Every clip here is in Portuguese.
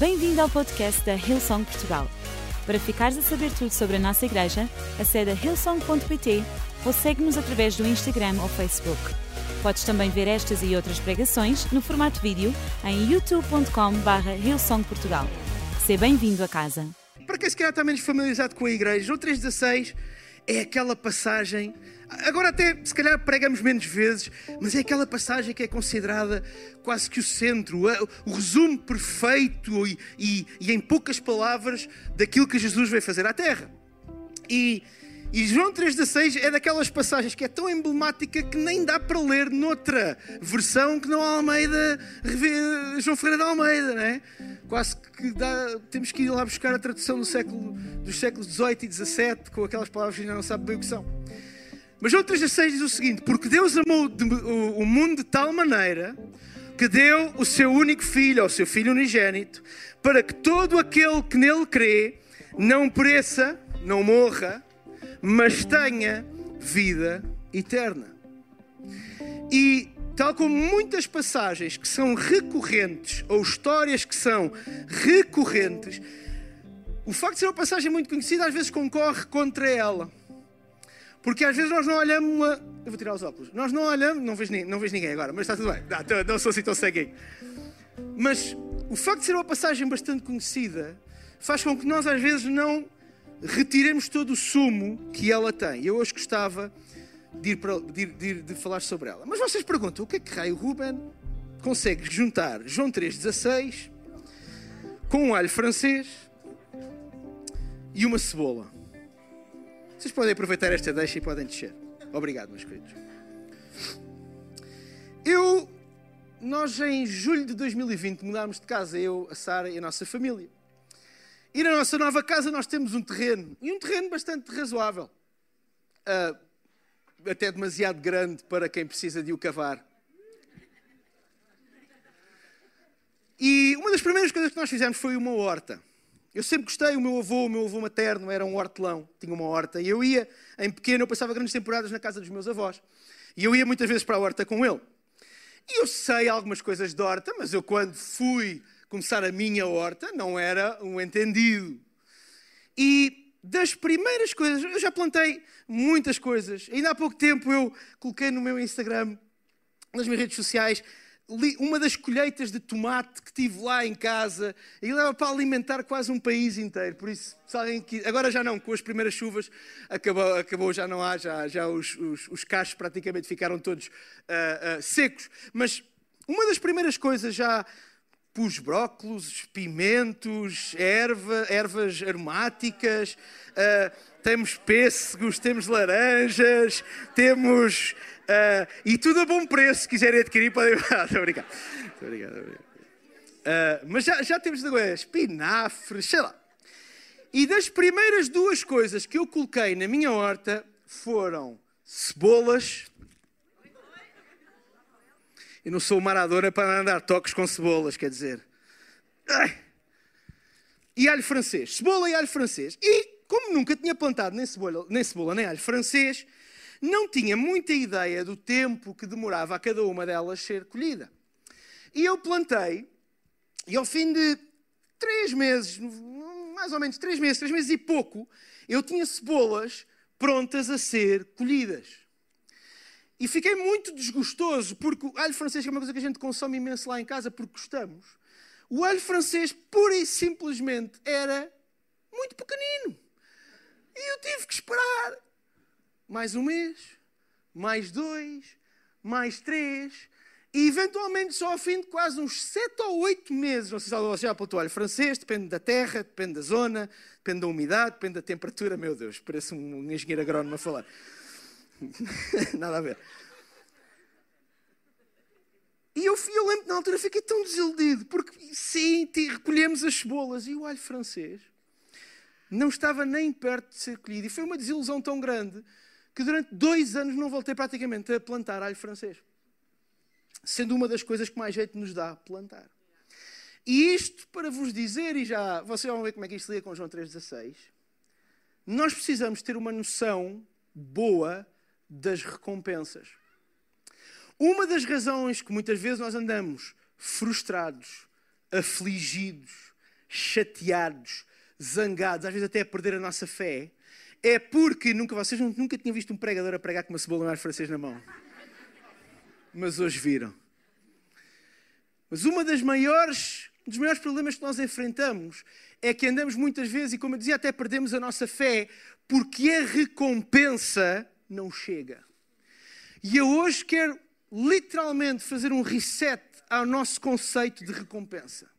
Bem-vindo ao podcast da Hillsong Portugal. Para ficares a saber tudo sobre a nossa igreja, acede a hillsong.pt ou segue-nos através do Instagram ou Facebook. Podes também ver estas e outras pregações no formato vídeo em youtube.com.br hillsongportugal. Seja bem-vindo a casa. Para quem se calhar está menos familiarizado com a igreja, João 3,16 é aquela passagem. Agora, até se calhar pregamos menos vezes, mas é aquela passagem que é considerada quase que o centro, o resumo perfeito e, e, e em poucas palavras daquilo que Jesus veio fazer à Terra. E e João 3,16 é daquelas passagens que é tão emblemática que nem dá para ler noutra versão que não Almeida, João Ferreira de Almeida, né? Quase que dá, temos que ir lá buscar a tradução do século, dos séculos 18 e 17 com aquelas palavras que ainda não sabe bem o que são. Mas João 3,16 diz o seguinte: Porque Deus amou o mundo de tal maneira que deu o seu único filho, ao seu filho unigênito, para que todo aquele que nele crê não pereça, não morra, mas tenha vida eterna. E tal como muitas passagens que são recorrentes, ou histórias que são recorrentes, o facto de ser uma passagem muito conhecida às vezes concorre contra ela. Porque às vezes nós não olhamos uma... Eu vou tirar os óculos. Nós não olhamos... Não vejo, não vejo ninguém agora, mas está tudo bem. Não, não sou assim tão ceguinho. Mas o facto de ser uma passagem bastante conhecida faz com que nós às vezes não retiremos todo o sumo que ela tem. Eu hoje gostava de, ir para, de, de, de falar sobre ela. Mas vocês perguntam, o que é que raio Ruben consegue juntar João 3,16 com um alho francês e uma cebola? Vocês podem aproveitar esta deixa e podem descer. Obrigado, meus queridos. Eu, nós em julho de 2020 mudámos de casa, eu, a Sara e a nossa família. E na nossa nova casa nós temos um terreno, e um terreno bastante razoável. Uh, até demasiado grande para quem precisa de o cavar. E uma das primeiras coisas que nós fizemos foi uma horta. Eu sempre gostei, o meu avô, o meu avô materno era um hortelão, tinha uma horta. E eu ia, em pequeno, eu passava grandes temporadas na casa dos meus avós. E eu ia muitas vezes para a horta com ele. E eu sei algumas coisas de horta, mas eu quando fui começar a minha horta, não era um entendido. E das primeiras coisas, eu já plantei muitas coisas. Ainda há pouco tempo eu coloquei no meu Instagram, nas minhas redes sociais, uma das colheitas de tomate que tive lá em casa e leva para alimentar quase um país inteiro. Por isso, se alguém que agora já não, com as primeiras chuvas acabou, acabou já não há, já, já os, os, os cachos praticamente ficaram todos uh, uh, secos. Mas uma das primeiras coisas já pus brócolos, pimentos, erva, ervas aromáticas, uh, temos pêssegos, temos laranjas, temos. Uh, e tudo a bom preço. Se quiserem adquirir, podem. Estou obrigado. obrigado, obrigado. Uh, mas já, já temos espinafres, sei lá. E das primeiras duas coisas que eu coloquei na minha horta foram cebolas, eu não sou uma Maradona para andar toques com cebolas, quer dizer. E alho francês. Cebola e alho francês. E, como nunca tinha plantado nem cebola, nem cebola nem alho francês, não tinha muita ideia do tempo que demorava a cada uma delas ser colhida. E eu plantei, e ao fim de três meses, mais ou menos três meses, três meses e pouco, eu tinha cebolas prontas a ser colhidas. E fiquei muito desgostoso, porque o alho francês é uma coisa que a gente consome imenso lá em casa, porque gostamos. O alho francês, pura e simplesmente, era muito pequenino. E eu tive que esperar mais um mês, mais dois, mais três, e eventualmente só ao fim de quase uns sete ou oito meses, não sei se você já plantou alho francês, depende da terra, depende da zona, depende da umidade, depende da temperatura. Meu Deus, parece um engenheiro agrónomo a falar. Nada a ver. E eu, eu lembro na altura, fiquei tão desiludido, porque sim, recolhemos as cebolas e o alho francês não estava nem perto de ser colhido. E foi uma desilusão tão grande que durante dois anos não voltei praticamente a plantar alho francês. Sendo uma das coisas que mais jeito nos dá plantar. E isto para vos dizer, e já vocês vão ver como é que isto liga com João 3,16, nós precisamos ter uma noção boa das recompensas. Uma das razões que muitas vezes nós andamos frustrados, afligidos, chateados, zangados, às vezes até a perder a nossa fé, é porque nunca, vocês nunca tinham visto um pregador a pregar com uma cebola francês na mão. Mas hoje viram. Mas uma das maiores, um dos maiores problemas que nós enfrentamos é que andamos muitas vezes, e como eu dizia, até perdemos a nossa fé, porque a recompensa não chega. E eu hoje quero literalmente fazer um reset ao nosso conceito de recompensa.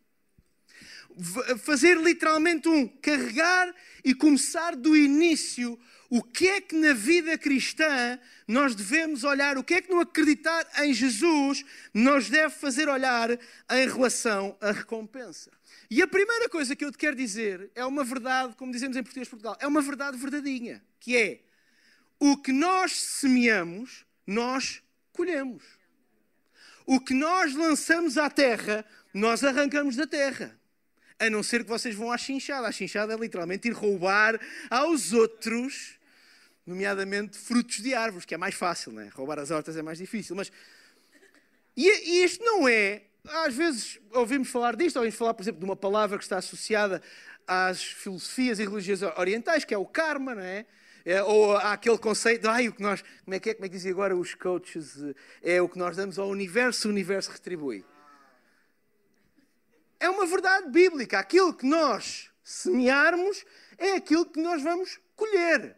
Fazer literalmente um carregar e começar do início o que é que na vida cristã nós devemos olhar, o que é que no acreditar em Jesus nos deve fazer olhar em relação à recompensa. E a primeira coisa que eu te quero dizer é uma verdade, como dizemos em português de Portugal, é uma verdade verdadeinha, que é o que nós semeamos, nós colhemos. O que nós lançamos à terra, nós arrancamos da terra. A não ser que vocês vão à chinchada. A chinchada é literalmente ir roubar aos outros, nomeadamente frutos de árvores, que é mais fácil, não é? Roubar as hortas é mais difícil. Mas e, e isto não é. Às vezes ouvimos falar disto, ouvimos falar, por exemplo, de uma palavra que está associada às filosofias e religiões orientais, que é o karma, não é? É, ou há aquele conceito, ai, o que nós, como é que é, como é que dizem agora os coaches, é o que nós damos ao universo, o universo retribui. É uma verdade bíblica. Aquilo que nós semearmos é aquilo que nós vamos colher.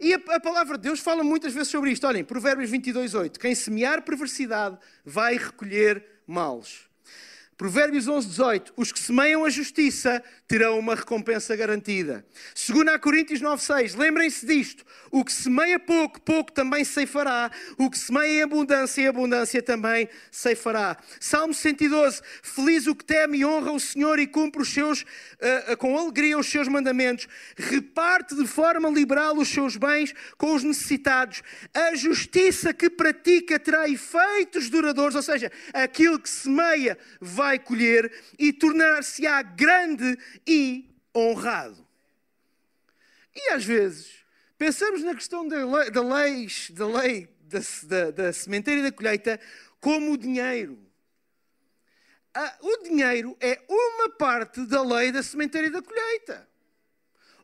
E a, a, palavra de Deus fala muitas vezes sobre isto. Olhem, Provérbios 22, 8. Quem semear perversidade vai recolher males. Provérbios 11, 18. Os que semeiam a justiça terão uma recompensa garantida. Segundo a Coríntios 9, 6. Lembrem-se disto. O que semeia pouco, pouco também ceifará. O que semeia em abundância, em abundância também ceifará. Salmo 112. Feliz o que teme e honra o Senhor e cumpre os seus, uh, com alegria os seus mandamentos. Reparte de forma liberal os seus bens com os necessitados. A justiça que pratica terá efeitos duradouros. Ou seja, aquilo que semeia vai colher e tornar-se-á grande e honrado. E às vezes pensamos na questão da lei, da da, lei da, da, sementeira e da colheita como o dinheiro. o dinheiro é uma parte da lei da sementeira e da colheita.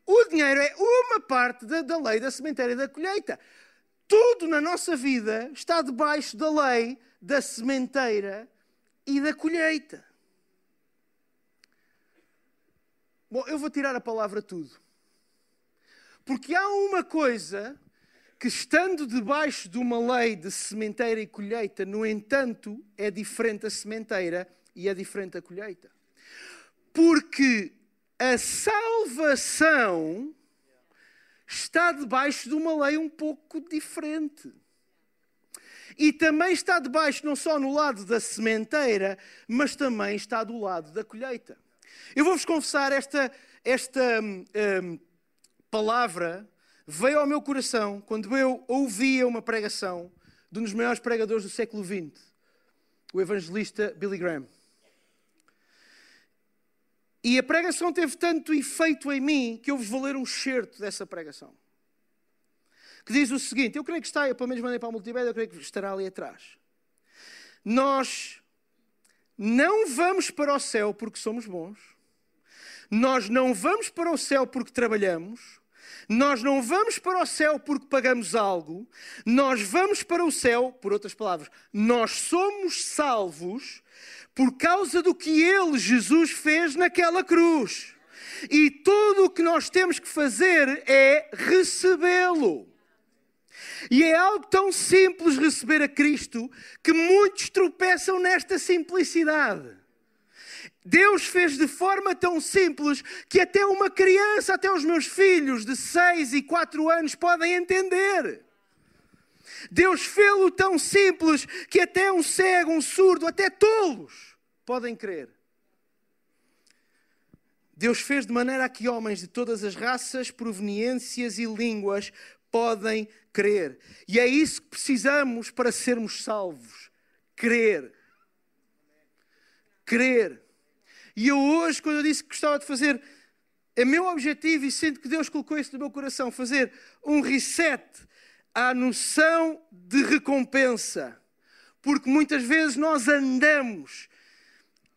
O dinheiro é uma parte da, da lei da sementeira e da colheita. Tudo na nossa vida está debaixo da lei da sementeira e da colheita. Bom, eu vou tirar a palavra tudo. Porque há uma coisa que, estando debaixo de uma lei de sementeira e colheita, no entanto, é diferente a sementeira e é diferente a colheita. Porque a salvação está debaixo de uma lei um pouco diferente e também está debaixo, não só no lado da sementeira, mas também está do lado da colheita. Eu vou-vos confessar, esta, esta hum, hum, palavra veio ao meu coração quando eu ouvia uma pregação de um dos maiores pregadores do século XX, o evangelista Billy Graham. E a pregação teve tanto efeito em mim que eu vos vou ler um certo dessa pregação que diz o seguinte: eu creio que está, eu pelo menos mandei para a multimédia, eu creio que estará ali atrás. Nós não vamos para o céu porque somos bons, nós não vamos para o céu porque trabalhamos, nós não vamos para o céu porque pagamos algo, nós vamos para o céu, por outras palavras, nós somos salvos por causa do que Ele, Jesus, fez naquela cruz. E tudo o que nós temos que fazer é recebê-lo. E é algo tão simples receber a Cristo que muitos tropeçam nesta simplicidade. Deus fez de forma tão simples que até uma criança, até os meus filhos de 6 e 4 anos podem entender. Deus fez-o tão simples que até um cego, um surdo, até tolos podem crer. Deus fez de maneira a que homens de todas as raças, proveniências e línguas podem crer. E é isso que precisamos para sermos salvos: crer. Crer. E eu hoje, quando eu disse que gostava de fazer, é meu objetivo e sinto que Deus colocou isso no meu coração, fazer um reset à noção de recompensa. Porque muitas vezes nós andamos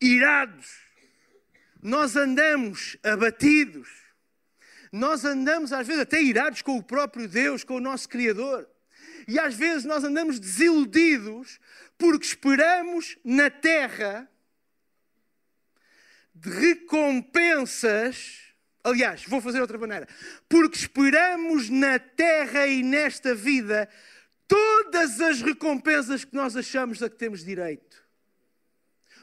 irados, nós andamos abatidos, nós andamos às vezes até irados com o próprio Deus, com o nosso Criador. E às vezes nós andamos desiludidos porque esperamos na terra de recompensas. Aliás, vou fazer outra maneira. Porque esperamos na terra e nesta vida todas as recompensas que nós achamos a que temos direito.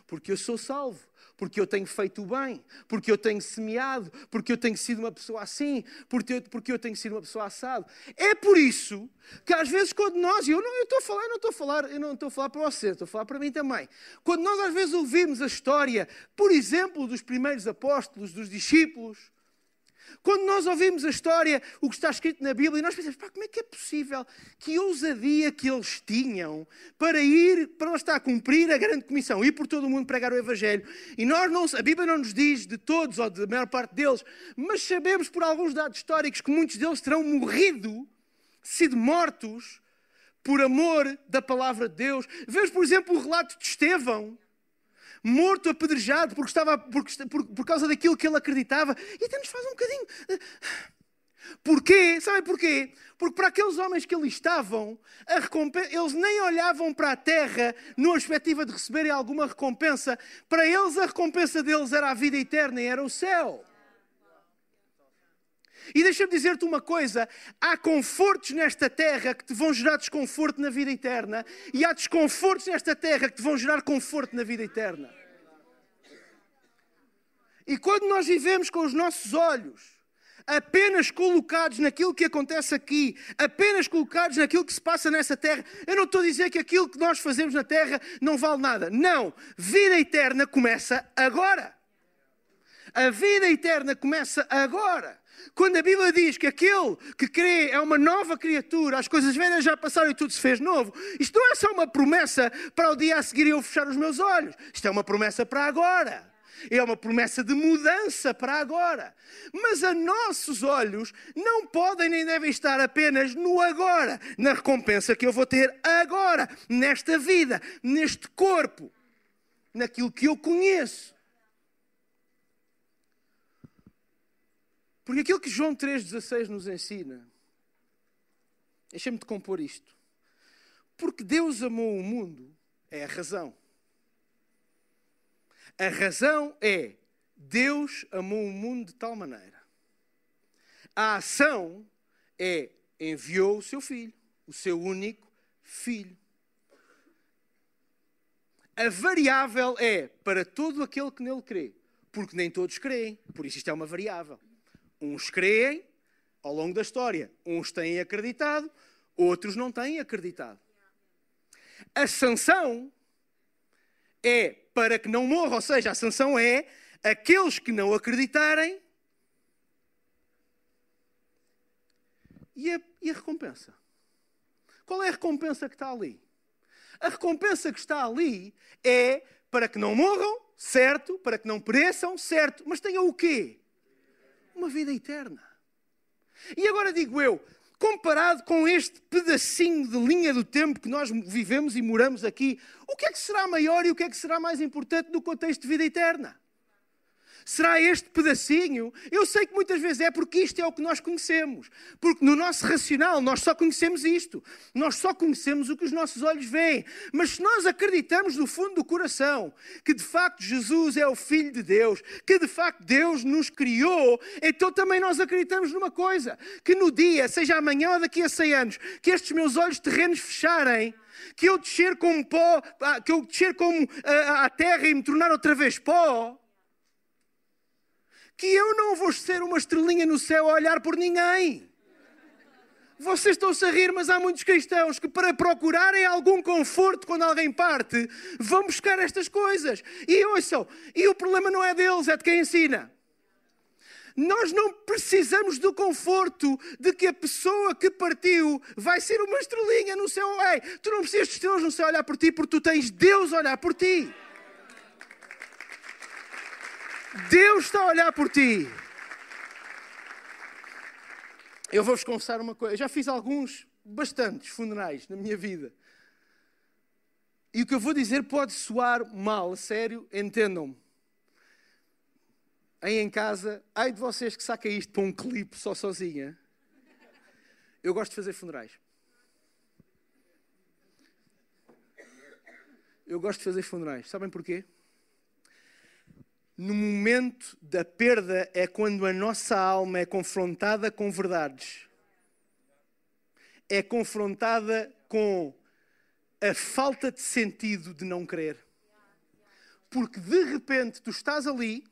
Porque eu sou salvo porque eu tenho feito o bem, porque eu tenho semeado, porque eu tenho sido uma pessoa assim, porque eu, porque eu tenho sido uma pessoa assado. É por isso que às vezes quando nós, e eu não estou a falar, eu não estou a falar, eu não estou a falar para você, estou a falar para mim também. Quando nós às vezes ouvimos a história, por exemplo, dos primeiros apóstolos, dos discípulos, quando nós ouvimos a história, o que está escrito na Bíblia, e nós pensamos, pá, como é que é possível que ousadia que eles tinham para ir, para lá estar a cumprir a grande comissão, ir por todo o mundo pregar o Evangelho. E nós não, a Bíblia não nos diz de todos ou da maior parte deles, mas sabemos por alguns dados históricos que muitos deles terão morrido, sido mortos, por amor da palavra de Deus. Vemos, por exemplo, o relato de Estevão morto, apedrejado, porque estava, porque, por, por causa daquilo que ele acreditava. E até nos faz um bocadinho. Eh, porquê? Sabem porquê? Porque para aqueles homens que ali estavam, eles nem olhavam para a terra na perspectiva de receberem alguma recompensa. Para eles, a recompensa deles era a vida eterna e era o céu. E deixa-me dizer-te uma coisa: há confortos nesta terra que te vão gerar desconforto na vida eterna, e há desconfortos nesta terra que te vão gerar conforto na vida eterna. E quando nós vivemos com os nossos olhos apenas colocados naquilo que acontece aqui, apenas colocados naquilo que se passa nessa terra, eu não estou a dizer que aquilo que nós fazemos na terra não vale nada. Não, vida eterna começa agora. A vida eterna começa agora. Quando a Bíblia diz que aquele que crê é uma nova criatura, as coisas velhas já passaram e tudo se fez novo, isto não é só uma promessa para o dia a seguir eu fechar os meus olhos. Isto é uma promessa para agora. É uma promessa de mudança para agora. Mas a nossos olhos não podem nem devem estar apenas no agora, na recompensa que eu vou ter agora, nesta vida, neste corpo, naquilo que eu conheço. Porque aquilo que João 3,16 nos ensina, deixa-me de compor isto. Porque Deus amou o mundo, é a razão. A razão é Deus amou o mundo de tal maneira. A ação é enviou o seu filho, o seu único filho. A variável é para todo aquele que nele crê, porque nem todos creem, por isso isto é uma variável. Uns creem ao longo da história, uns têm acreditado, outros não têm acreditado. A sanção é para que não morra, ou seja, a sanção é aqueles que não acreditarem e a, e a recompensa. Qual é a recompensa que está ali? A recompensa que está ali é para que não morram, certo, para que não pereçam, certo, mas tenham o quê? Uma vida eterna. E agora digo eu, comparado com este pedacinho de linha do tempo que nós vivemos e moramos aqui, o que é que será maior e o que é que será mais importante no contexto de vida eterna? Será este pedacinho? Eu sei que muitas vezes é porque isto é o que nós conhecemos. Porque no nosso racional nós só conhecemos isto. Nós só conhecemos o que os nossos olhos veem. Mas se nós acreditamos no fundo do coração que de facto Jesus é o Filho de Deus, que de facto Deus nos criou, então também nós acreditamos numa coisa: que no dia, seja amanhã ou daqui a 100 anos, que estes meus olhos terrenos fecharem que eu descer como pó, ah, que eu descer como a, a terra e me tornar outra vez pó, que eu não vou ser uma estrelinha no céu a olhar por ninguém. Vocês estão-se a rir, mas há muitos cristãos que, para procurarem algum conforto quando alguém parte, vão buscar estas coisas. E ouçam, e o problema não é deles, é de quem ensina. Nós não precisamos do conforto de que a pessoa que partiu vai ser uma estrelinha no céu. Ei, tu não precisas de estrelas no céu olhar por ti, porque tu tens Deus a olhar por ti. Deus está a olhar por ti. Eu vou-vos confessar uma coisa. Eu já fiz alguns, bastantes funerais na minha vida. E o que eu vou dizer pode soar mal, a sério, entendam-me. aí em casa, ai de vocês que saquem isto para um clipe só sozinha. Eu gosto de fazer funerais. Eu gosto de fazer funerais. Sabem porquê? No momento da perda é quando a nossa alma é confrontada com verdades. É confrontada com a falta de sentido de não crer. Porque de repente tu estás ali,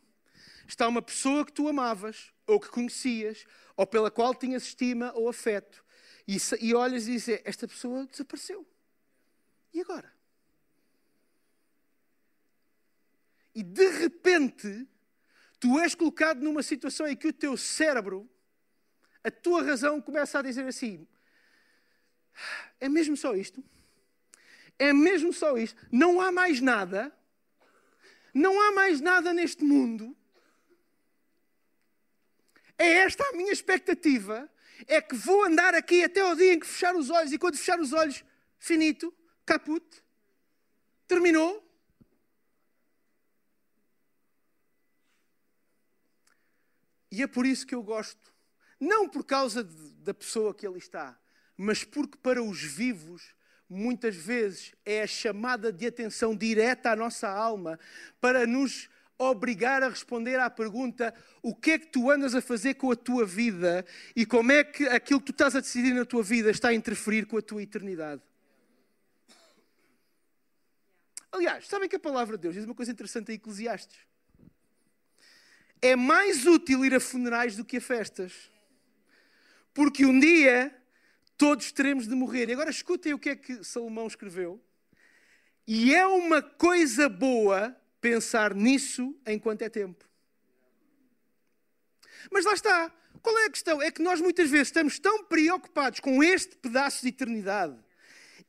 está uma pessoa que tu amavas, ou que conhecias, ou pela qual tinhas estima ou afeto, e, e olhas e dizes: Esta pessoa desapareceu. E agora? E de repente, tu és colocado numa situação em que o teu cérebro, a tua razão começa a dizer assim: é mesmo só isto? É mesmo só isto? Não há mais nada? Não há mais nada neste mundo? É esta a minha expectativa? É que vou andar aqui até o dia em que fechar os olhos e quando fechar os olhos, finito, caput, terminou? E é por isso que eu gosto. Não por causa de, da pessoa que ali está, mas porque para os vivos, muitas vezes, é a chamada de atenção direta à nossa alma para nos obrigar a responder à pergunta: o que é que tu andas a fazer com a tua vida e como é que aquilo que tu estás a decidir na tua vida está a interferir com a tua eternidade? Aliás, sabem que a palavra de Deus diz uma coisa interessante em Eclesiastes é mais útil ir a funerais do que a festas. Porque um dia todos teremos de morrer. E agora escutem o que é que Salomão escreveu. E é uma coisa boa pensar nisso enquanto é tempo. Mas lá está. Qual é a questão? É que nós muitas vezes estamos tão preocupados com este pedaço de eternidade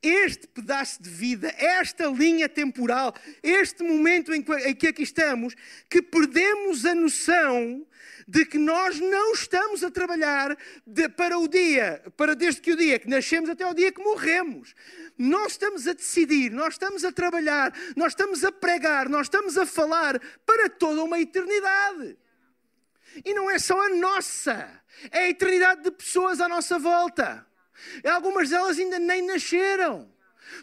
este pedaço de vida, esta linha temporal, este momento em que aqui estamos, que perdemos a noção de que nós não estamos a trabalhar de, para o dia, para desde que o dia que nascemos até o dia que morremos. Nós estamos a decidir, nós estamos a trabalhar, nós estamos a pregar, nós estamos a falar para toda uma eternidade. E não é só a nossa, é a eternidade de pessoas à nossa volta. Algumas delas ainda nem nasceram.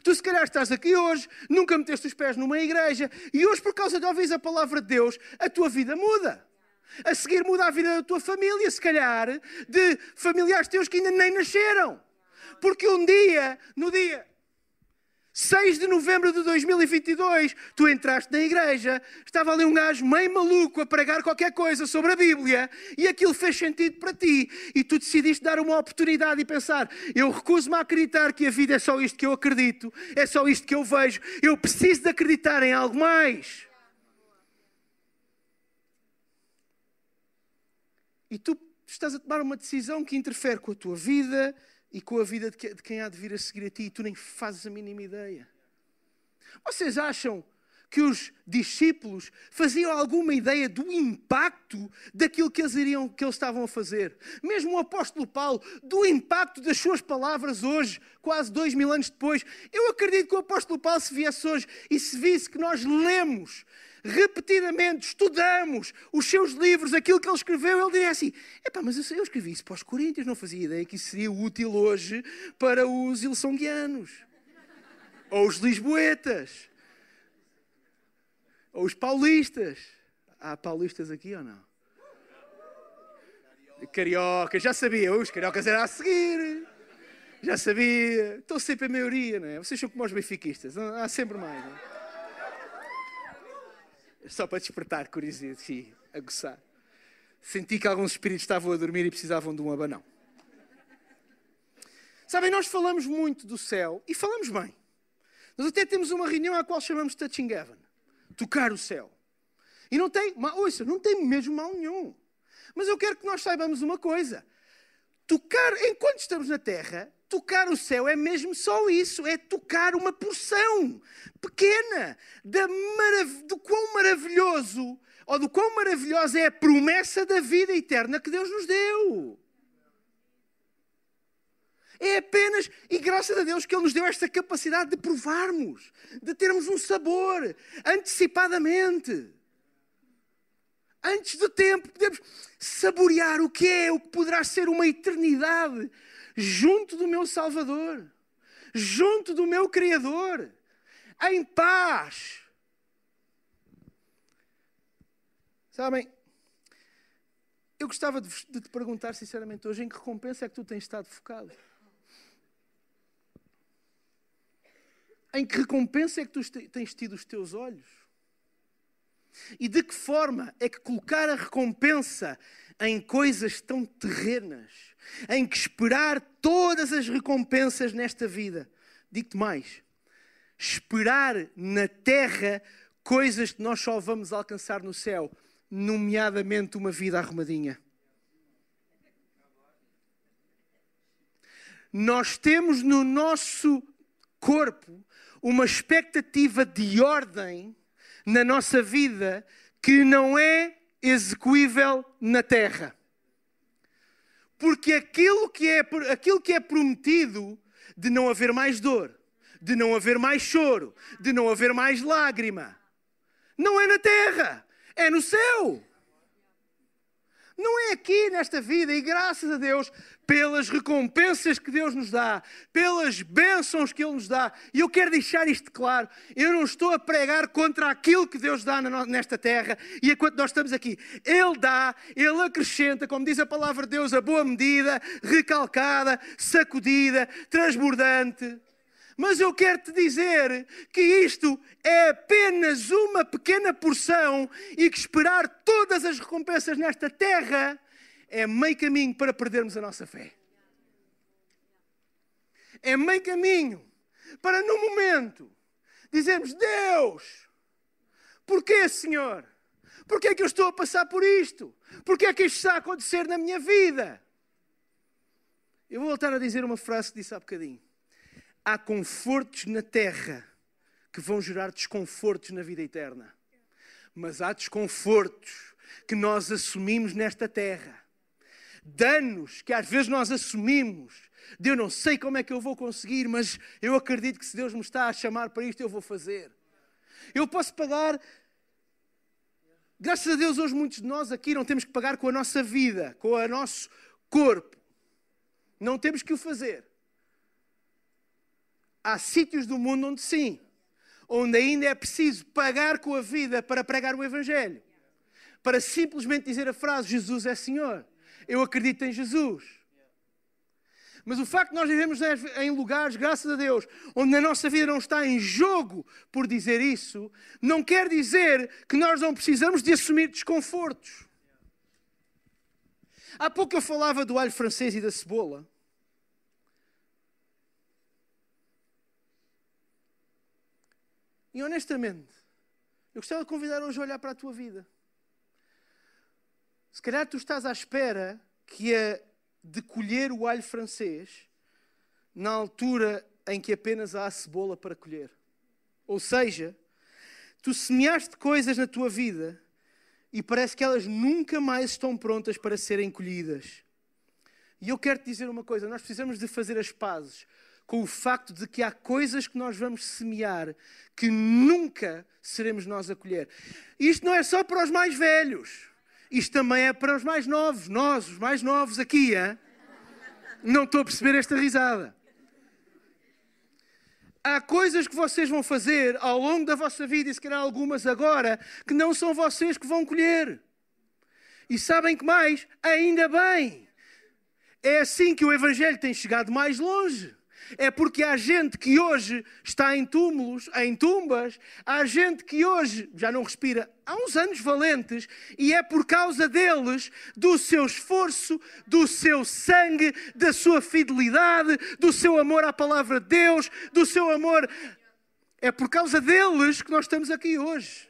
Tu, se calhar, estás aqui hoje, nunca meteste os pés numa igreja, e hoje, por causa de ouvir a palavra de Deus, a tua vida muda. A seguir, muda a vida da tua família, se calhar, de familiares teus que ainda nem nasceram. Porque um dia, no dia 6 de novembro de 2022, tu entraste na igreja, estava ali um gajo meio maluco a pregar qualquer coisa sobre a Bíblia e aquilo fez sentido para ti e tu decidiste dar uma oportunidade e pensar: eu recuso-me a acreditar que a vida é só isto que eu acredito, é só isto que eu vejo, eu preciso de acreditar em algo mais. E tu estás a tomar uma decisão que interfere com a tua vida, e com a vida de quem há de vir a seguir a ti e tu nem fazes a mínima ideia. Vocês acham que os discípulos faziam alguma ideia do impacto daquilo que eles, iriam, que eles estavam a fazer? Mesmo o apóstolo Paulo, do impacto das suas palavras hoje, quase dois mil anos depois. Eu acredito que o apóstolo Paulo, se viesse hoje e se visse que nós lemos repetidamente estudamos os seus livros, aquilo que ele escreveu, ele diria assim: epá, mas eu escrevi isso para os Coríntios, não fazia ideia que isso seria útil hoje para os ilsonguianos, ou os lisboetas, ou os paulistas. Há paulistas aqui ou não? Carioca, já sabia, os cariocas eram a seguir. Já sabia. Estou sempre a maioria, não é? Vocês são como os benfiquistas, há sempre mais. Não é? Só para despertar curiosidade, a gozar. Senti que alguns espíritos estavam a dormir e precisavam de um abanão. Sabem, nós falamos muito do céu e falamos bem. Nós até temos uma reunião à qual chamamos Touching Heaven tocar o céu. E não tem, ouça, não tem mesmo mal nenhum. Mas eu quero que nós saibamos uma coisa: tocar, enquanto estamos na terra, tocar o céu é mesmo só isso, é tocar uma porção pequena da marav do quão maravilhoso ou do quão maravilhosa é a promessa da vida eterna que Deus nos deu. É apenas, graças a Deus que Ele nos deu esta capacidade de provarmos, de termos um sabor antecipadamente. antes do tempo, podemos saborear o que é, o que poderá ser uma eternidade junto do meu Salvador, junto do meu Criador, em paz. Sabem, eu gostava de, te perguntar sinceramente hoje em que recompensa é que tu tens estado focado? Em que recompensa é que tu tens tido os teus olhos? E de que forma é que colocar a recompensa em coisas tão terrenas, em que esperar todas as recompensas nesta vida, digo-te mais, esperar na terra coisas que nós só vamos alcançar no céu, nomeadamente uma vida arrumadinha. Nós temos no nosso corpo uma expectativa de ordem na nossa vida que não é execuível na terra. Porque aquilo que é, aquilo que é prometido de não haver mais dor, de não haver mais choro, de não haver mais lágrima, não é na terra, é no céu. Não é aqui nesta vida, e graças a Deus pelas recompensas que Deus nos dá, pelas bênçãos que Ele nos dá. E eu quero deixar isto claro: eu não estou a pregar contra aquilo que Deus dá nesta terra e enquanto nós estamos aqui. Ele dá, Ele acrescenta, como diz a palavra de Deus, a boa medida, recalcada, sacudida, transbordante. Mas eu quero te dizer que isto é apenas uma pequena porção e que esperar todas as recompensas nesta terra é meio caminho para perdermos a nossa fé. É meio caminho para, no momento, dizermos: Deus, porquê, Senhor? Porquê é que eu estou a passar por isto? Porquê é que isto está a acontecer na minha vida? Eu vou voltar a dizer uma frase que disse há bocadinho há confortos na terra que vão gerar desconfortos na vida eterna. Mas há desconfortos que nós assumimos nesta terra. Danos que às vezes nós assumimos. De eu não sei como é que eu vou conseguir, mas eu acredito que se Deus me está a chamar para isto, eu vou fazer. Eu posso pagar. Graças a Deus, hoje muitos de nós aqui não temos que pagar com a nossa vida, com o nosso corpo. Não temos que o fazer. Há sítios do mundo onde sim, onde ainda é preciso pagar com a vida para pregar o Evangelho. Para simplesmente dizer a frase: Jesus é Senhor. Eu acredito em Jesus. Mas o facto de nós vivemos em lugares, graças a Deus, onde a nossa vida não está em jogo por dizer isso, não quer dizer que nós não precisamos de assumir desconfortos. Há pouco eu falava do alho francês e da cebola. E honestamente, eu gostava de convidar hoje a olhar para a tua vida. Se calhar tu estás à espera que é de colher o alho francês na altura em que apenas há a cebola para colher. Ou seja, tu semeaste coisas na tua vida e parece que elas nunca mais estão prontas para serem colhidas. E eu quero te dizer uma coisa: nós precisamos de fazer as pazes com o facto de que há coisas que nós vamos semear que nunca seremos nós a colher. Isto não é só para os mais velhos, isto também é para os mais novos. Nós, os mais novos aqui, hein? não estou a perceber esta risada. Há coisas que vocês vão fazer ao longo da vossa vida, e se calhar algumas agora, que não são vocês que vão colher. E sabem que mais? Ainda bem. É assim que o Evangelho tem chegado mais longe é porque há gente que hoje está em túmulos, em tumbas, há gente que hoje já não respira há uns anos valentes, e é por causa deles, do seu esforço, do seu sangue, da sua fidelidade, do seu amor à palavra de Deus, do seu amor. É por causa deles que nós estamos aqui hoje.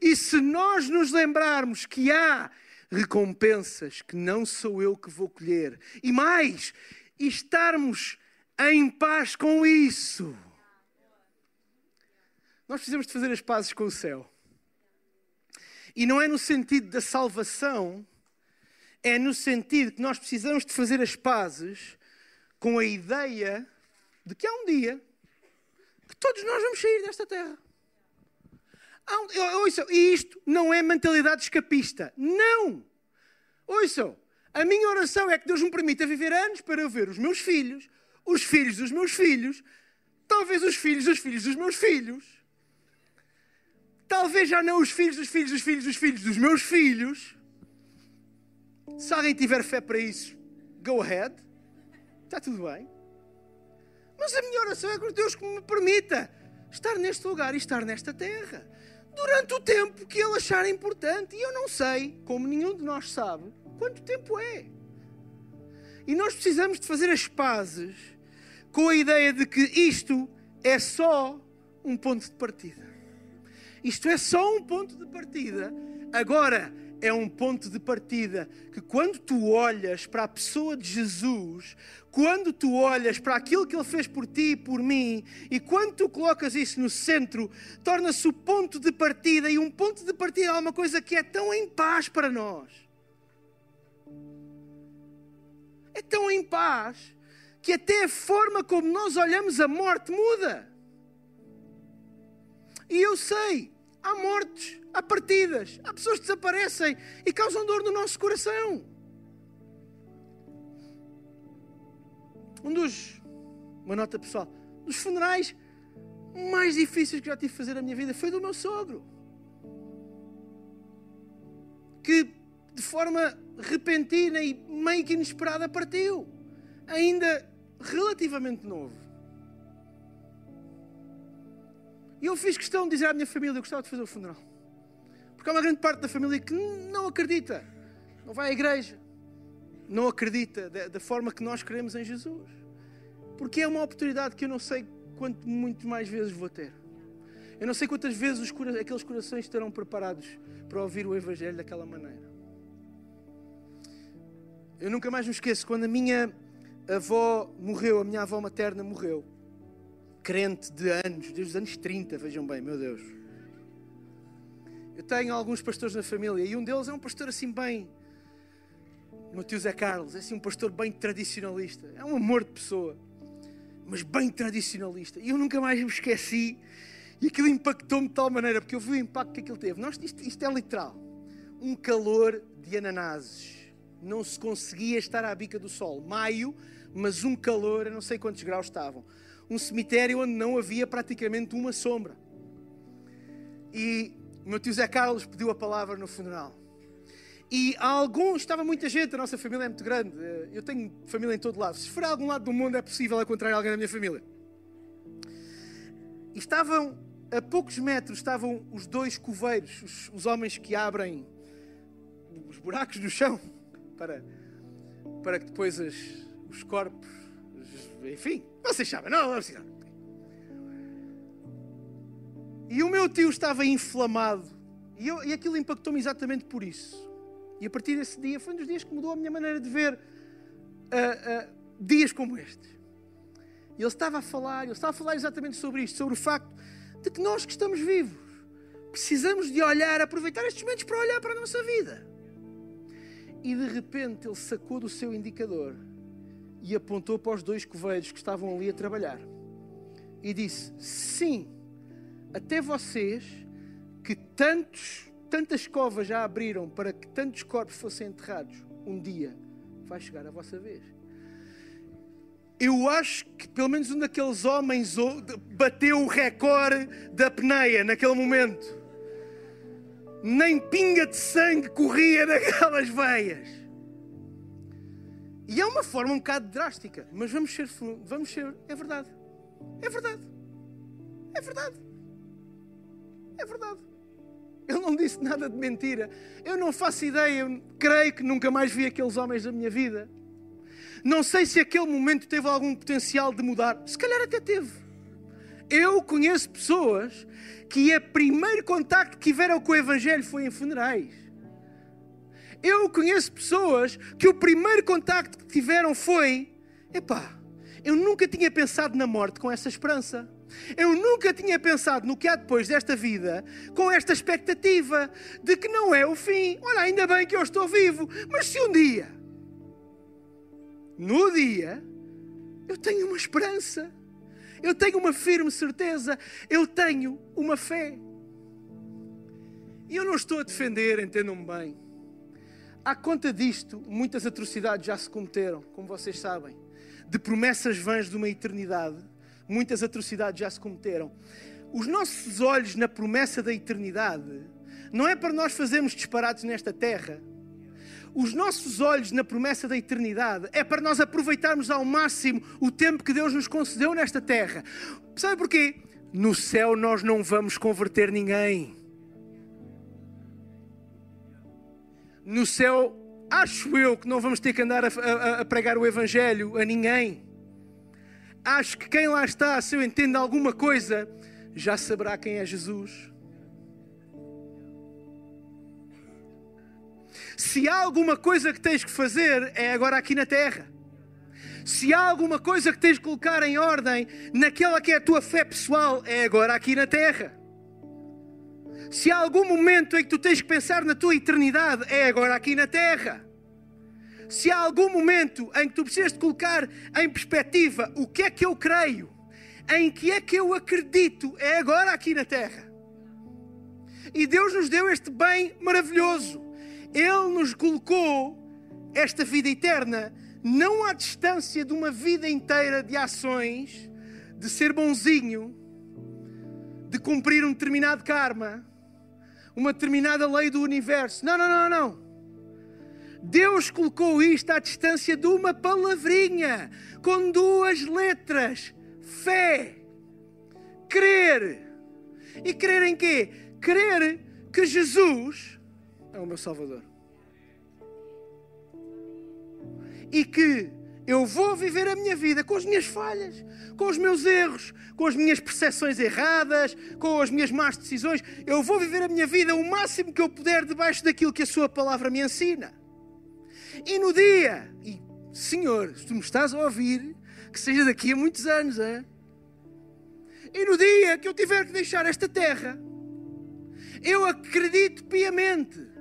E se nós nos lembrarmos que há recompensas que não sou eu que vou colher, e mais, e estarmos em paz com isso. Nós precisamos de fazer as pazes com o céu. E não é no sentido da salvação, é no sentido que nós precisamos de fazer as pazes com a ideia de que há um dia que todos nós vamos sair desta terra. Ouçam, e isto não é mentalidade escapista. Não! Ouçam, a minha oração é que Deus me permita viver anos para eu ver os meus filhos, os filhos dos meus filhos, talvez os filhos dos filhos dos meus filhos, talvez já não os filhos dos filhos dos filhos dos filhos dos meus filhos. Se alguém tiver fé para isso, go ahead, está tudo bem. Mas a minha oração é que Deus me permita estar neste lugar e estar nesta terra durante o tempo que Ele achar importante. E eu não sei, como nenhum de nós sabe, quanto tempo é. E nós precisamos de fazer as pazes com a ideia de que isto é só um ponto de partida. Isto é só um ponto de partida. Agora, é um ponto de partida que, quando tu olhas para a pessoa de Jesus, quando tu olhas para aquilo que Ele fez por ti e por mim, e quando tu colocas isso no centro, torna-se o ponto de partida, e um ponto de partida é uma coisa que é tão em paz para nós. Paz que até a forma como nós olhamos a morte muda. E eu sei, há mortes há partidas, há pessoas que desaparecem e causam dor no nosso coração. Um dos, uma nota pessoal, dos funerais mais difíceis que já tive de fazer na minha vida foi do meu sogro. Que de forma repentina e meio que inesperada partiu, ainda relativamente novo. E eu fiz questão de dizer à minha família: eu gostava de fazer o funeral. Porque há uma grande parte da família que não acredita, não vai à igreja, não acredita da, da forma que nós queremos em Jesus. Porque é uma oportunidade que eu não sei quanto muito mais vezes vou ter. Eu não sei quantas vezes os, aqueles corações estarão preparados para ouvir o Evangelho daquela maneira. Eu nunca mais me esqueço quando a minha avó morreu, a minha avó materna morreu, crente de anos, desde os anos 30, vejam bem, meu Deus. Eu tenho alguns pastores na família e um deles é um pastor assim bem. O meu tio Zé Carlos, é assim um pastor bem tradicionalista. É um amor de pessoa, mas bem tradicionalista. E eu nunca mais me esqueci. E aquilo impactou-me de tal maneira, porque eu vi o impacto que aquilo teve. Nós, isto, isto é literal. Um calor de ananases. Não se conseguia estar à bica do sol. Maio, mas um calor, não sei quantos graus estavam. Um cemitério onde não havia praticamente uma sombra. E o meu tio Zé Carlos pediu a palavra no funeral. E há alguns, estava muita gente, a nossa família é muito grande. Eh, eu tenho família em todo lado. Se for a algum lado do mundo, é possível encontrar alguém da minha família. E estavam, a poucos metros, estavam os dois coveiros, os, os homens que abrem os buracos no chão para, para que depois as, os corpos, enfim, vocês sabem, não, não, não e o meu tio estava inflamado. E, eu, e aquilo impactou-me exatamente por isso. E a partir desse dia foi um dos dias que mudou a minha maneira de ver uh, uh, dias como este. E ele estava a falar, ele estava a falar exatamente sobre isto, sobre o facto de que nós que estamos vivos precisamos de olhar, aproveitar estes momentos para olhar para a nossa vida. E de repente ele sacou do seu indicador e apontou para os dois coveiros que estavam ali a trabalhar e disse: Sim, até vocês, que tantos, tantas covas já abriram para que tantos corpos fossem enterrados, um dia vai chegar a vossa vez. Eu acho que pelo menos um daqueles homens bateu o recorde da peneia naquele momento. Nem pinga de sangue corria naquelas veias. E é uma forma um bocado drástica, mas vamos ser, vamos ser, é verdade. É verdade. É verdade. É verdade. Ele não disse nada de mentira. Eu não faço ideia, creio que nunca mais vi aqueles homens da minha vida. Não sei se aquele momento teve algum potencial de mudar. Se calhar até teve. Eu conheço pessoas que o primeiro contacto que tiveram com o Evangelho foi em funerais. Eu conheço pessoas que o primeiro contacto que tiveram foi: epá, eu nunca tinha pensado na morte com essa esperança. Eu nunca tinha pensado no que há depois desta vida com esta expectativa de que não é o fim. Olha, ainda bem que eu estou vivo, mas se um dia, no dia, eu tenho uma esperança, eu tenho uma firme certeza, eu tenho uma fé. E eu não estou a defender, entendam-me bem. À conta disto, muitas atrocidades já se cometeram, como vocês sabem. De promessas vãs de uma eternidade, muitas atrocidades já se cometeram. Os nossos olhos na promessa da eternidade não é para nós fazermos disparates nesta terra. Os nossos olhos na promessa da eternidade é para nós aproveitarmos ao máximo o tempo que Deus nos concedeu nesta terra. Sabe porquê? No céu nós não vamos converter ninguém. No céu, acho eu que não vamos ter que andar a, a, a pregar o Evangelho a ninguém. Acho que quem lá está, se eu entendo alguma coisa, já saberá quem é Jesus. Se há alguma coisa que tens que fazer, é agora aqui na terra. Se há alguma coisa que tens que colocar em ordem naquela que é a tua fé pessoal, é agora aqui na terra. Se há algum momento em que tu tens que pensar na tua eternidade, é agora aqui na terra. Se há algum momento em que tu precisas de colocar em perspectiva o que é que eu creio, em que é que eu acredito, é agora aqui na terra. E Deus nos deu este bem maravilhoso. Ele nos colocou esta vida eterna não à distância de uma vida inteira de ações, de ser bonzinho, de cumprir um determinado karma, uma determinada lei do universo. Não, não, não, não. Deus colocou isto à distância de uma palavrinha, com duas letras: fé. Crer. E crer em quê? Crer que Jesus é o meu Salvador. E que eu vou viver a minha vida com as minhas falhas, com os meus erros, com as minhas percepções erradas, com as minhas más decisões. Eu vou viver a minha vida o máximo que eu puder debaixo daquilo que a Sua palavra me ensina. E no dia, e Senhor, se tu me estás a ouvir, que seja daqui a muitos anos, é? E no dia que eu tiver que deixar esta terra, eu acredito piamente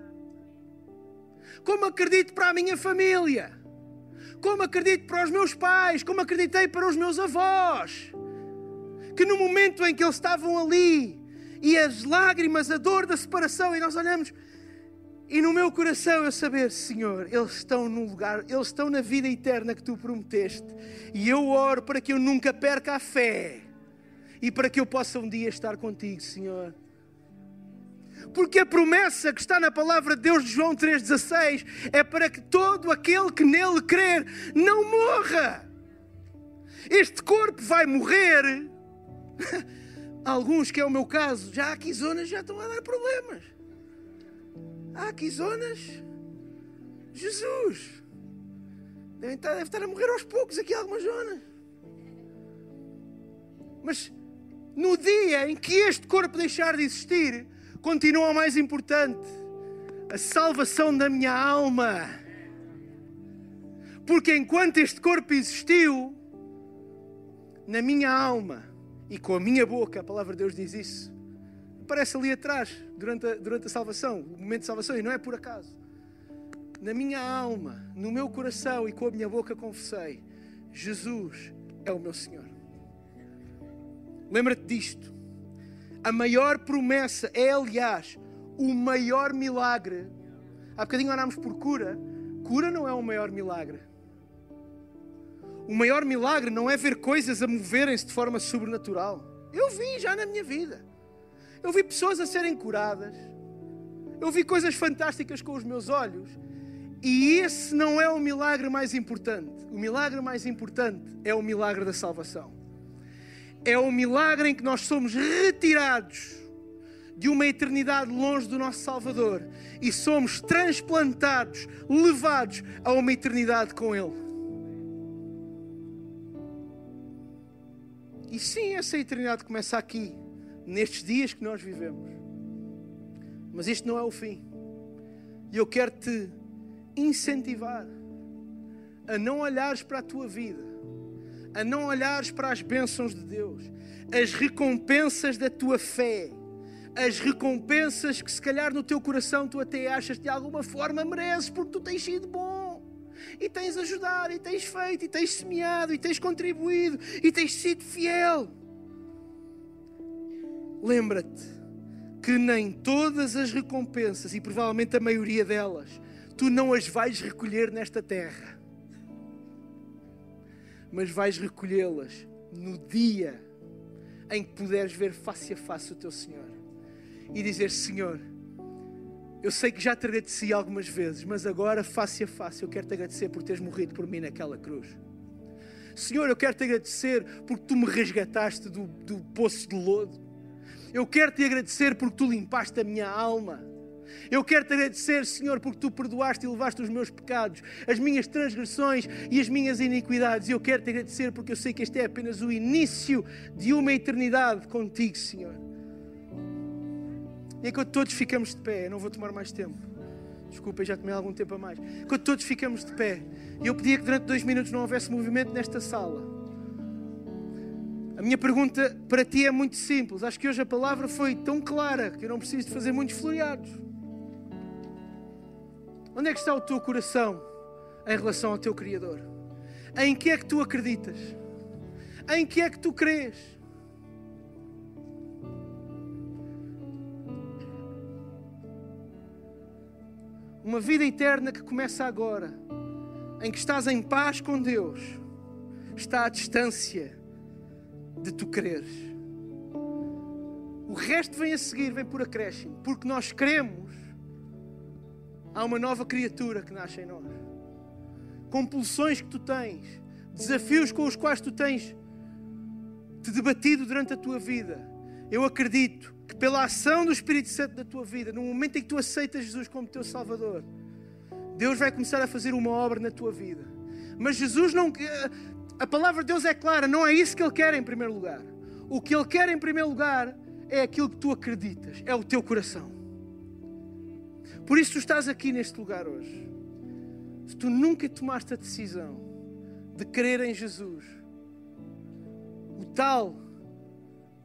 como acredito para a minha família, como acredito para os meus pais, como acreditei para os meus avós, que no momento em que eles estavam ali e as lágrimas, a dor da separação, e nós olhamos, e no meu coração eu saber, Senhor, eles estão no lugar, eles estão na vida eterna que tu prometeste, e eu oro para que eu nunca perca a fé. E para que eu possa um dia estar contigo, Senhor. Porque a promessa que está na palavra de Deus de João 3,16 é para que todo aquele que nele crer não morra. Este corpo vai morrer. Alguns, que é o meu caso, já há aqui zonas já estão a dar problemas. Há aqui zonas. Jesus. Deve estar, deve estar a morrer aos poucos aqui algumas zonas. Mas no dia em que este corpo deixar de existir, continua mais importante: a salvação da minha alma. Porque enquanto este corpo existiu, na minha alma e com a minha boca, a palavra de Deus diz isso, aparece ali atrás, durante a, durante a salvação, o momento de salvação, e não é por acaso. Na minha alma, no meu coração e com a minha boca confessei: Jesus é o meu Senhor. Lembra-te disto. A maior promessa é, aliás, o maior milagre. Há bocadinho orámos por cura. Cura não é o maior milagre. O maior milagre não é ver coisas a moverem-se de forma sobrenatural. Eu vi já na minha vida. Eu vi pessoas a serem curadas. Eu vi coisas fantásticas com os meus olhos. E esse não é o milagre mais importante. O milagre mais importante é o milagre da salvação é o milagre em que nós somos retirados de uma eternidade longe do nosso Salvador e somos transplantados, levados a uma eternidade com Ele. E sim, essa eternidade começa aqui, nestes dias que nós vivemos. Mas isto não é o fim. E eu quero te incentivar a não olhares para a tua vida a não olhares para as bênçãos de Deus, as recompensas da tua fé, as recompensas que se calhar no teu coração tu até achas de alguma forma mereces porque tu tens sido bom. E tens ajudado, e tens feito, e tens semeado, e tens contribuído, e tens sido fiel. Lembra-te que nem todas as recompensas, e provavelmente a maioria delas, tu não as vais recolher nesta terra, mas vais recolhê-las no dia em que puderes ver face a face o teu Senhor e dizer: Senhor, eu sei que já te agradeci algumas vezes, mas agora, face a face, eu quero te agradecer por teres morrido por mim naquela cruz. Senhor, eu quero te agradecer porque tu me resgataste do, do poço de lodo. Eu quero te agradecer porque tu limpaste a minha alma. Eu quero te agradecer, Senhor, porque tu perdoaste e levaste os meus pecados, as minhas transgressões e as minhas iniquidades. E eu quero te agradecer porque eu sei que este é apenas o início de uma eternidade contigo, Senhor. E enquanto todos ficamos de pé, eu não vou tomar mais tempo. Desculpa, já tomei algum tempo a mais. Enquanto todos ficamos de pé, eu pedia que durante dois minutos não houvesse movimento nesta sala. A minha pergunta para ti é muito simples. Acho que hoje a palavra foi tão clara que eu não preciso de fazer muitos floreados. Onde é que está o teu coração em relação ao teu Criador? Em que é que tu acreditas? Em que é que tu crês? Uma vida eterna que começa agora, em que estás em paz com Deus, está à distância de tu creres. O resto vem a seguir, vem por acréscimo, porque nós cremos, há uma nova criatura que nasce em nós. Compulsões que tu tens, desafios com os quais tu tens te debatido durante a tua vida. Eu acredito que pela ação do Espírito Santo na tua vida, no momento em que tu aceitas Jesus como teu Salvador, Deus vai começar a fazer uma obra na tua vida. Mas Jesus não. A palavra de Deus é clara, não é isso que Ele quer em primeiro lugar. O que Ele quer em primeiro lugar é aquilo que tu acreditas, é o teu coração. Por isso tu estás aqui neste lugar hoje. Se tu nunca tomaste a decisão de crer em Jesus, o tal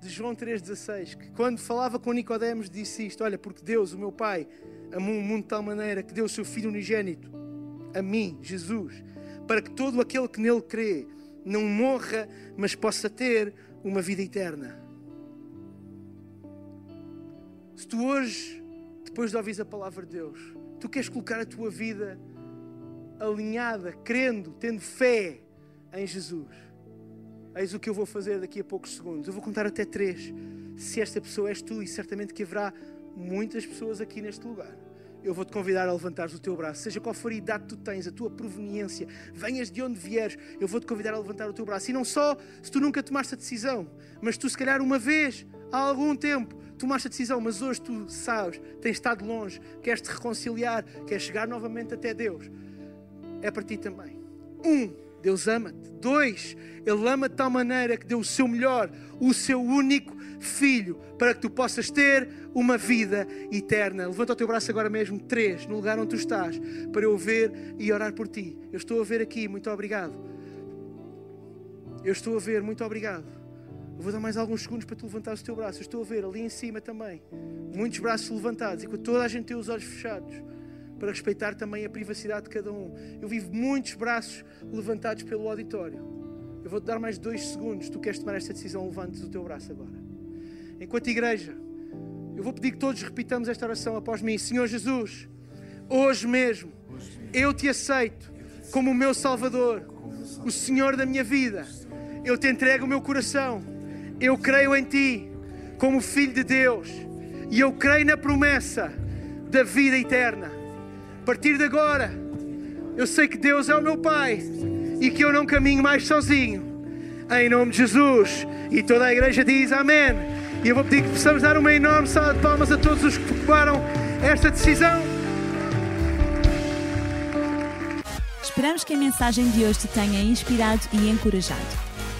de João 3,16, que quando falava com Nicodemos disse isto: Olha, porque Deus, o meu Pai, amou o mundo de tal maneira que deu o seu Filho unigênito a mim, Jesus, para que todo aquele que nele crê não morra, mas possa ter uma vida eterna. Se tu hoje, depois de ouvir a palavra de Deus, tu queres colocar a tua vida alinhada, crendo, tendo fé em Jesus, eis o que eu vou fazer daqui a poucos segundos. Eu vou contar até três. Se esta pessoa és tu, e certamente que haverá muitas pessoas aqui neste lugar eu vou-te convidar a levantares o teu braço, seja qual for a idade que tu tens, a tua proveniência, venhas de onde vieres, eu vou-te convidar a levantar o teu braço. E não só se tu nunca tomaste a decisão, mas tu, se calhar, uma vez, há algum tempo, tomaste a decisão, mas hoje tu sabes, tens estado longe, queres te reconciliar, queres chegar novamente até Deus. É para ti também. Um, Deus ama-te. Dois, Ele ama de tal maneira que deu o seu melhor, o seu único filho, para que tu possas ter uma vida eterna. Levanta o teu braço agora mesmo, três, no lugar onde tu estás, para eu ver e orar por ti. Eu estou a ver aqui, muito obrigado. Eu estou a ver, muito obrigado. Eu vou dar mais alguns segundos para tu levantares o teu braço. Eu estou a ver ali em cima também. Muitos braços levantados e com toda a gente tem os olhos fechados para respeitar também a privacidade de cada um. Eu vivo muitos braços levantados pelo auditório. Eu vou-te dar mais dois segundos. Tu queres tomar esta decisão, levantes o teu braço agora. Enquanto igreja, eu vou pedir que todos repitamos esta oração após mim. Senhor Jesus, hoje mesmo, eu te aceito como o meu Salvador, o Senhor da minha vida. Eu te entrego o meu coração. Eu creio em ti como Filho de Deus. E eu creio na promessa da vida eterna. A partir de agora, eu sei que Deus é o meu Pai e que eu não caminho mais sozinho. Em nome de Jesus. E toda a igreja diz amém. E eu vou pedir que possamos dar uma enorme salva de palmas a todos os que tomaram esta decisão. Esperamos que a mensagem de hoje te tenha inspirado e encorajado.